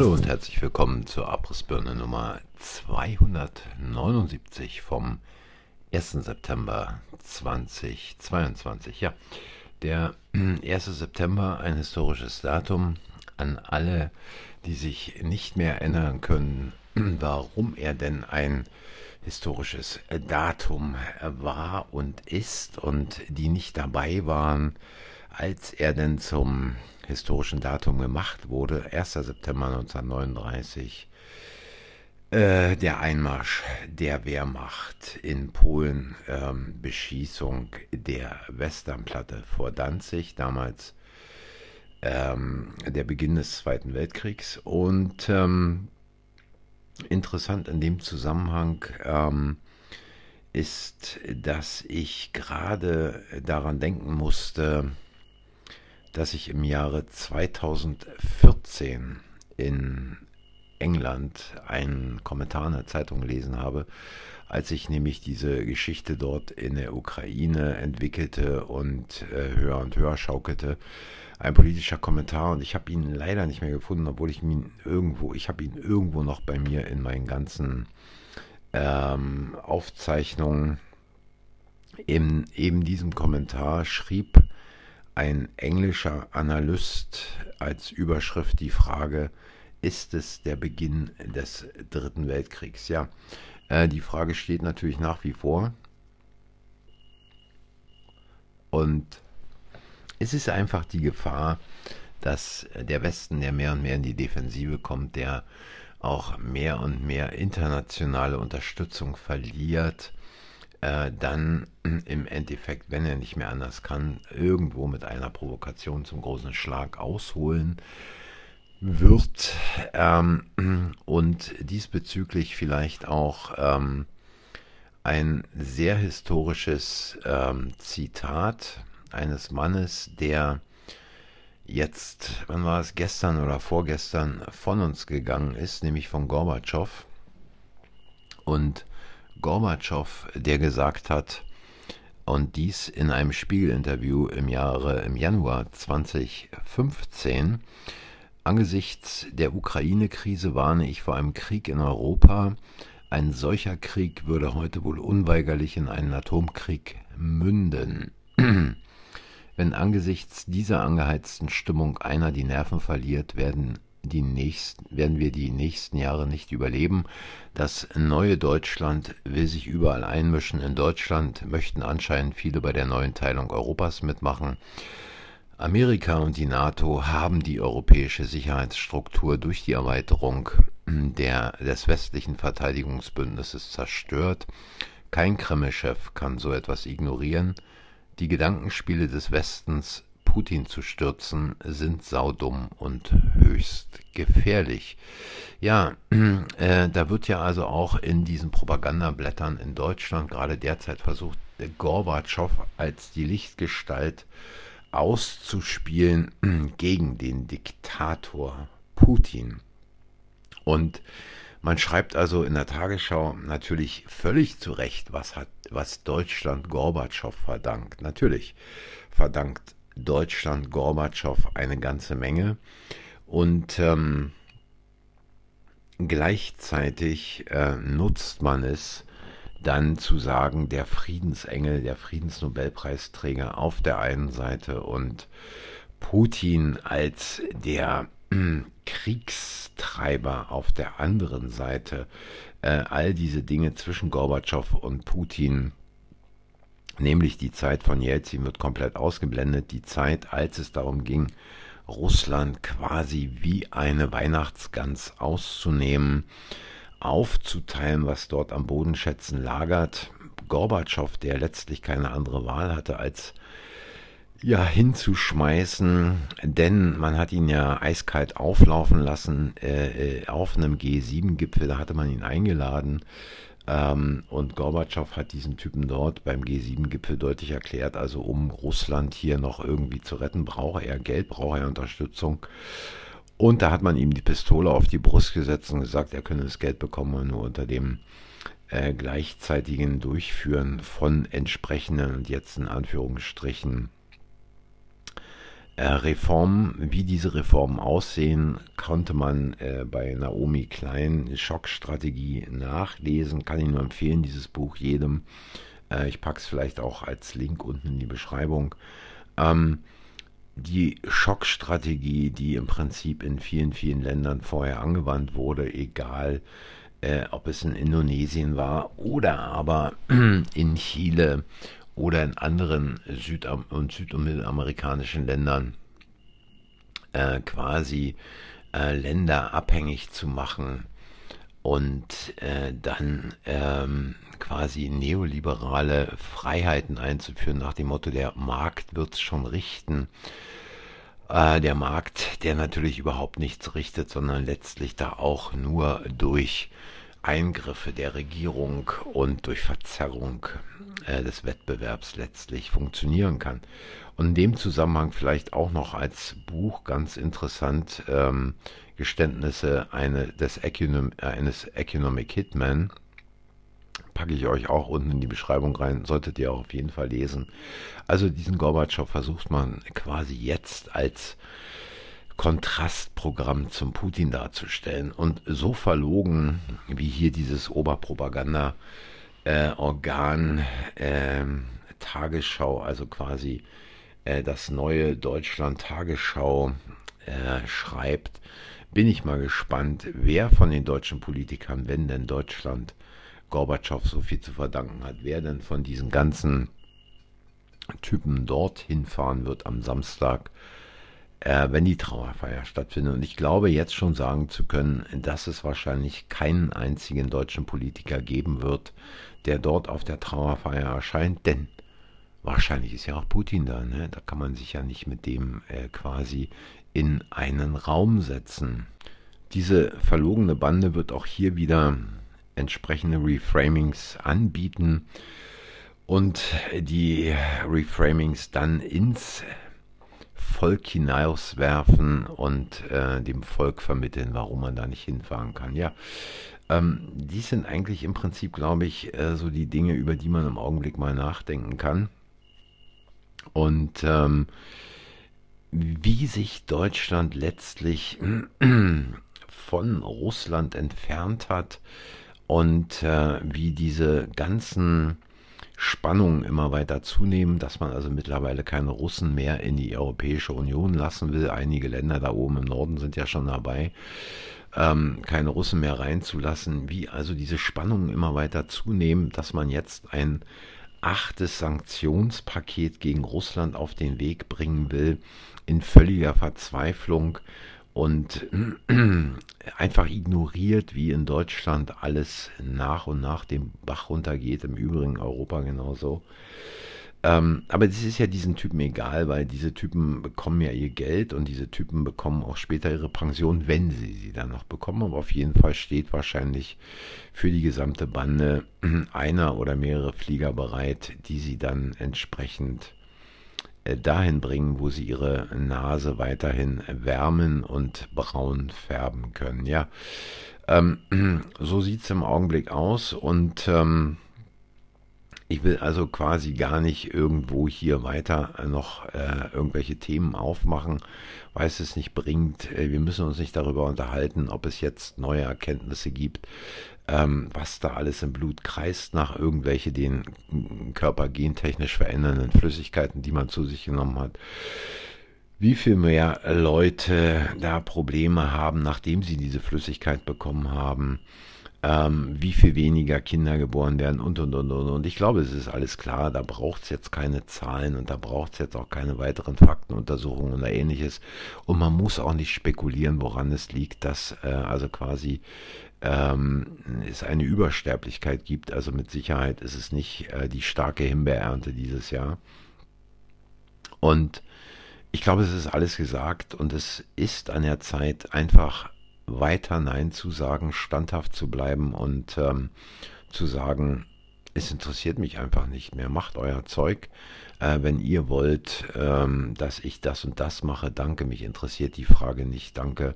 Hallo und herzlich willkommen zur Abrissbirne Nummer 279 vom 1. September 2022. Ja, der 1. September, ein historisches Datum an alle, die sich nicht mehr erinnern können, warum er denn ein historisches Datum war und ist und die nicht dabei waren, als er denn zum historischen Datum gemacht wurde, 1. September 1939, äh, der Einmarsch der Wehrmacht in Polen, ähm, Beschießung der Westernplatte vor Danzig, damals ähm, der Beginn des Zweiten Weltkriegs. Und ähm, interessant in dem Zusammenhang ähm, ist, dass ich gerade daran denken musste, dass ich im Jahre 2014 in England einen Kommentar in der Zeitung gelesen habe, als ich nämlich diese Geschichte dort in der Ukraine entwickelte und äh, höher und höher schaukelte. Ein politischer Kommentar und ich habe ihn leider nicht mehr gefunden, obwohl ich ihn irgendwo, ich habe ihn irgendwo noch bei mir in meinen ganzen ähm, Aufzeichnungen. In eben diesem Kommentar schrieb ein englischer Analyst als Überschrift die Frage, ist es der Beginn des Dritten Weltkriegs? Ja, äh, die Frage steht natürlich nach wie vor. Und es ist einfach die Gefahr, dass der Westen, der mehr und mehr in die Defensive kommt, der auch mehr und mehr internationale Unterstützung verliert, äh, dann im Endeffekt, wenn er nicht mehr anders kann, irgendwo mit einer Provokation zum großen Schlag ausholen wird ähm, und diesbezüglich vielleicht auch ähm, ein sehr historisches ähm, Zitat eines Mannes, der jetzt, wann war es, gestern oder vorgestern von uns gegangen ist, nämlich von Gorbatschow. Und Gorbatschow, der gesagt hat, und dies in einem Spiegelinterview im Jahre im Januar 2015, angesichts der Ukraine-Krise warne ich vor einem Krieg in Europa. Ein solcher Krieg würde heute wohl unweigerlich in einen Atomkrieg münden. Wenn angesichts dieser angeheizten Stimmung einer die Nerven verliert, werden die nächsten, werden wir die nächsten Jahre nicht überleben. Das neue Deutschland will sich überall einmischen. In Deutschland möchten anscheinend viele bei der neuen Teilung Europas mitmachen. Amerika und die NATO haben die europäische Sicherheitsstruktur durch die Erweiterung der, des westlichen Verteidigungsbündnisses zerstört. Kein Kreml-Chef kann so etwas ignorieren. Die Gedankenspiele des Westens Putin zu stürzen, sind saudumm und höchst gefährlich. Ja, äh, da wird ja also auch in diesen Propagandablättern in Deutschland gerade derzeit versucht, Gorbatschow als die Lichtgestalt auszuspielen gegen den Diktator Putin. Und man schreibt also in der Tagesschau natürlich völlig zu Recht, was hat, was Deutschland Gorbatschow verdankt. Natürlich verdankt Deutschland Gorbatschow eine ganze Menge. Und ähm, gleichzeitig äh, nutzt man es dann zu sagen, der Friedensengel, der Friedensnobelpreisträger auf der einen Seite und Putin als der äh, Kriegstreiber auf der anderen Seite, äh, all diese Dinge zwischen Gorbatschow und Putin nämlich die Zeit von Jelzin wird komplett ausgeblendet, die Zeit, als es darum ging, Russland quasi wie eine Weihnachtsgans auszunehmen, aufzuteilen, was dort am Bodenschätzen lagert. Gorbatschow, der letztlich keine andere Wahl hatte, als ja hinzuschmeißen, denn man hat ihn ja eiskalt auflaufen lassen äh, äh auf einem G7-Gipfel, da hatte man ihn eingeladen ähm, und Gorbatschow hat diesen Typen dort beim G7-Gipfel deutlich erklärt, also um Russland hier noch irgendwie zu retten, brauche er Geld, brauche er Unterstützung. Und da hat man ihm die Pistole auf die Brust gesetzt und gesagt, er könne das Geld bekommen, nur unter dem äh, gleichzeitigen Durchführen von entsprechenden jetzt in Anführungsstrichen Reformen, wie diese Reformen aussehen, konnte man äh, bei Naomi Klein Schockstrategie nachlesen. Kann ich nur empfehlen, dieses Buch jedem. Äh, ich packe es vielleicht auch als Link unten in die Beschreibung. Ähm, die Schockstrategie, die im Prinzip in vielen, vielen Ländern vorher angewandt wurde, egal äh, ob es in Indonesien war oder aber in Chile oder in anderen Süd- und süd- und mittelamerikanischen Ländern äh, quasi äh, Länder abhängig zu machen und äh, dann ähm, quasi neoliberale Freiheiten einzuführen nach dem Motto, der Markt wird es schon richten. Äh, der Markt, der natürlich überhaupt nichts richtet, sondern letztlich da auch nur durch Eingriffe der Regierung und durch Verzerrung äh, des Wettbewerbs letztlich funktionieren kann. Und in dem Zusammenhang vielleicht auch noch als Buch ganz interessant ähm, Geständnisse eine, des Econom, eines Economic Hitman. Packe ich euch auch unten in die Beschreibung rein, solltet ihr auch auf jeden Fall lesen. Also diesen Gorbatschow versucht man quasi jetzt als Kontrastprogramm zum Putin darzustellen. Und so verlogen, wie hier dieses Oberpropaganda-Organ äh, äh, Tagesschau, also quasi äh, das neue Deutschland Tagesschau äh, schreibt, bin ich mal gespannt, wer von den deutschen Politikern, wenn denn Deutschland Gorbatschow so viel zu verdanken hat, wer denn von diesen ganzen Typen dorthin fahren wird am Samstag äh, wenn die Trauerfeier stattfindet. Und ich glaube jetzt schon sagen zu können, dass es wahrscheinlich keinen einzigen deutschen Politiker geben wird, der dort auf der Trauerfeier erscheint, denn wahrscheinlich ist ja auch Putin da. Ne? Da kann man sich ja nicht mit dem äh, quasi in einen Raum setzen. Diese verlogene Bande wird auch hier wieder entsprechende Reframings anbieten und die Reframings dann ins Volk hinauswerfen und äh, dem Volk vermitteln, warum man da nicht hinfahren kann. Ja, ähm, dies sind eigentlich im Prinzip, glaube ich, äh, so die Dinge, über die man im Augenblick mal nachdenken kann. Und ähm, wie sich Deutschland letztlich von Russland entfernt hat und äh, wie diese ganzen Spannungen immer weiter zunehmen, dass man also mittlerweile keine Russen mehr in die Europäische Union lassen will. Einige Länder da oben im Norden sind ja schon dabei, ähm, keine Russen mehr reinzulassen. Wie also diese Spannungen immer weiter zunehmen, dass man jetzt ein achtes Sanktionspaket gegen Russland auf den Weg bringen will, in völliger Verzweiflung und einfach ignoriert, wie in Deutschland alles nach und nach dem Bach runtergeht, im Übrigen Europa genauso. Ähm, aber das ist ja diesen Typen egal, weil diese Typen bekommen ja ihr Geld und diese Typen bekommen auch später ihre Pension, wenn sie sie dann noch bekommen. Aber auf jeden Fall steht wahrscheinlich für die gesamte Bande einer oder mehrere Flieger bereit, die sie dann entsprechend dahin bringen, wo sie ihre Nase weiterhin wärmen und braun färben können. Ja, ähm, so sieht es im Augenblick aus und ähm, ich will also quasi gar nicht irgendwo hier weiter noch äh, irgendwelche Themen aufmachen, weil es es nicht bringt. Äh, wir müssen uns nicht darüber unterhalten, ob es jetzt neue Erkenntnisse gibt, ähm, was da alles im Blut kreist nach irgendwelche den Körper gentechnisch verändernden Flüssigkeiten, die man zu sich genommen hat. Wie viel mehr Leute da Probleme haben, nachdem sie diese Flüssigkeit bekommen haben ähm, wie viel weniger Kinder geboren werden und und und und. Und ich glaube, es ist alles klar, da braucht es jetzt keine Zahlen und da braucht es jetzt auch keine weiteren Faktenuntersuchungen oder ähnliches. Und man muss auch nicht spekulieren, woran es liegt, dass äh, also quasi ähm, es eine Übersterblichkeit gibt. Also mit Sicherheit ist es nicht äh, die starke Himbeerernte dieses Jahr. Und ich glaube, es ist alles gesagt und es ist an der Zeit, einfach weiter Nein zu sagen, standhaft zu bleiben und ähm, zu sagen, es interessiert mich einfach nicht mehr. Macht euer Zeug. Äh, wenn ihr wollt, ähm, dass ich das und das mache, danke. Mich interessiert die Frage nicht. Danke.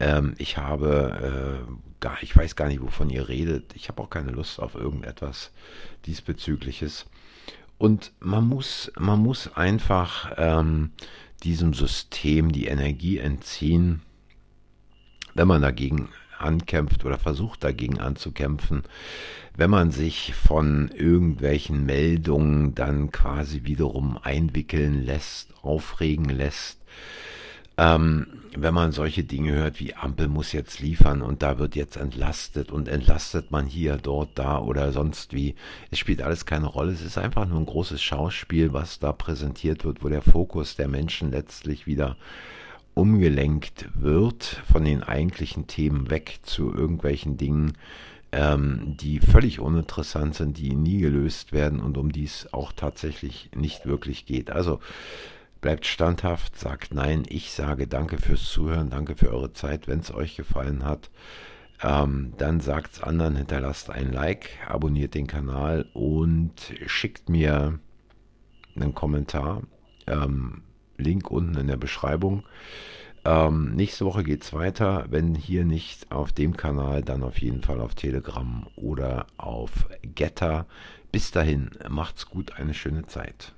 Ähm, ich habe äh, gar, ich weiß gar nicht, wovon ihr redet. Ich habe auch keine Lust auf irgendetwas diesbezügliches. Und man muss, man muss einfach ähm, diesem System die Energie entziehen, wenn man dagegen ankämpft oder versucht dagegen anzukämpfen, wenn man sich von irgendwelchen Meldungen dann quasi wiederum einwickeln lässt, aufregen lässt, ähm, wenn man solche Dinge hört wie Ampel muss jetzt liefern und da wird jetzt entlastet und entlastet man hier, dort, da oder sonst wie. Es spielt alles keine Rolle. Es ist einfach nur ein großes Schauspiel, was da präsentiert wird, wo der Fokus der Menschen letztlich wieder umgelenkt wird von den eigentlichen Themen weg zu irgendwelchen Dingen, ähm, die völlig uninteressant sind, die nie gelöst werden und um die es auch tatsächlich nicht wirklich geht. Also bleibt standhaft, sagt nein. Ich sage danke fürs Zuhören, danke für eure Zeit. Wenn es euch gefallen hat, ähm, dann sagt es anderen, hinterlasst ein Like, abonniert den Kanal und schickt mir einen Kommentar. Ähm, Link unten in der Beschreibung. Ähm, nächste Woche geht es weiter. Wenn hier nicht auf dem Kanal, dann auf jeden Fall auf Telegram oder auf Getter. Bis dahin, macht's gut, eine schöne Zeit.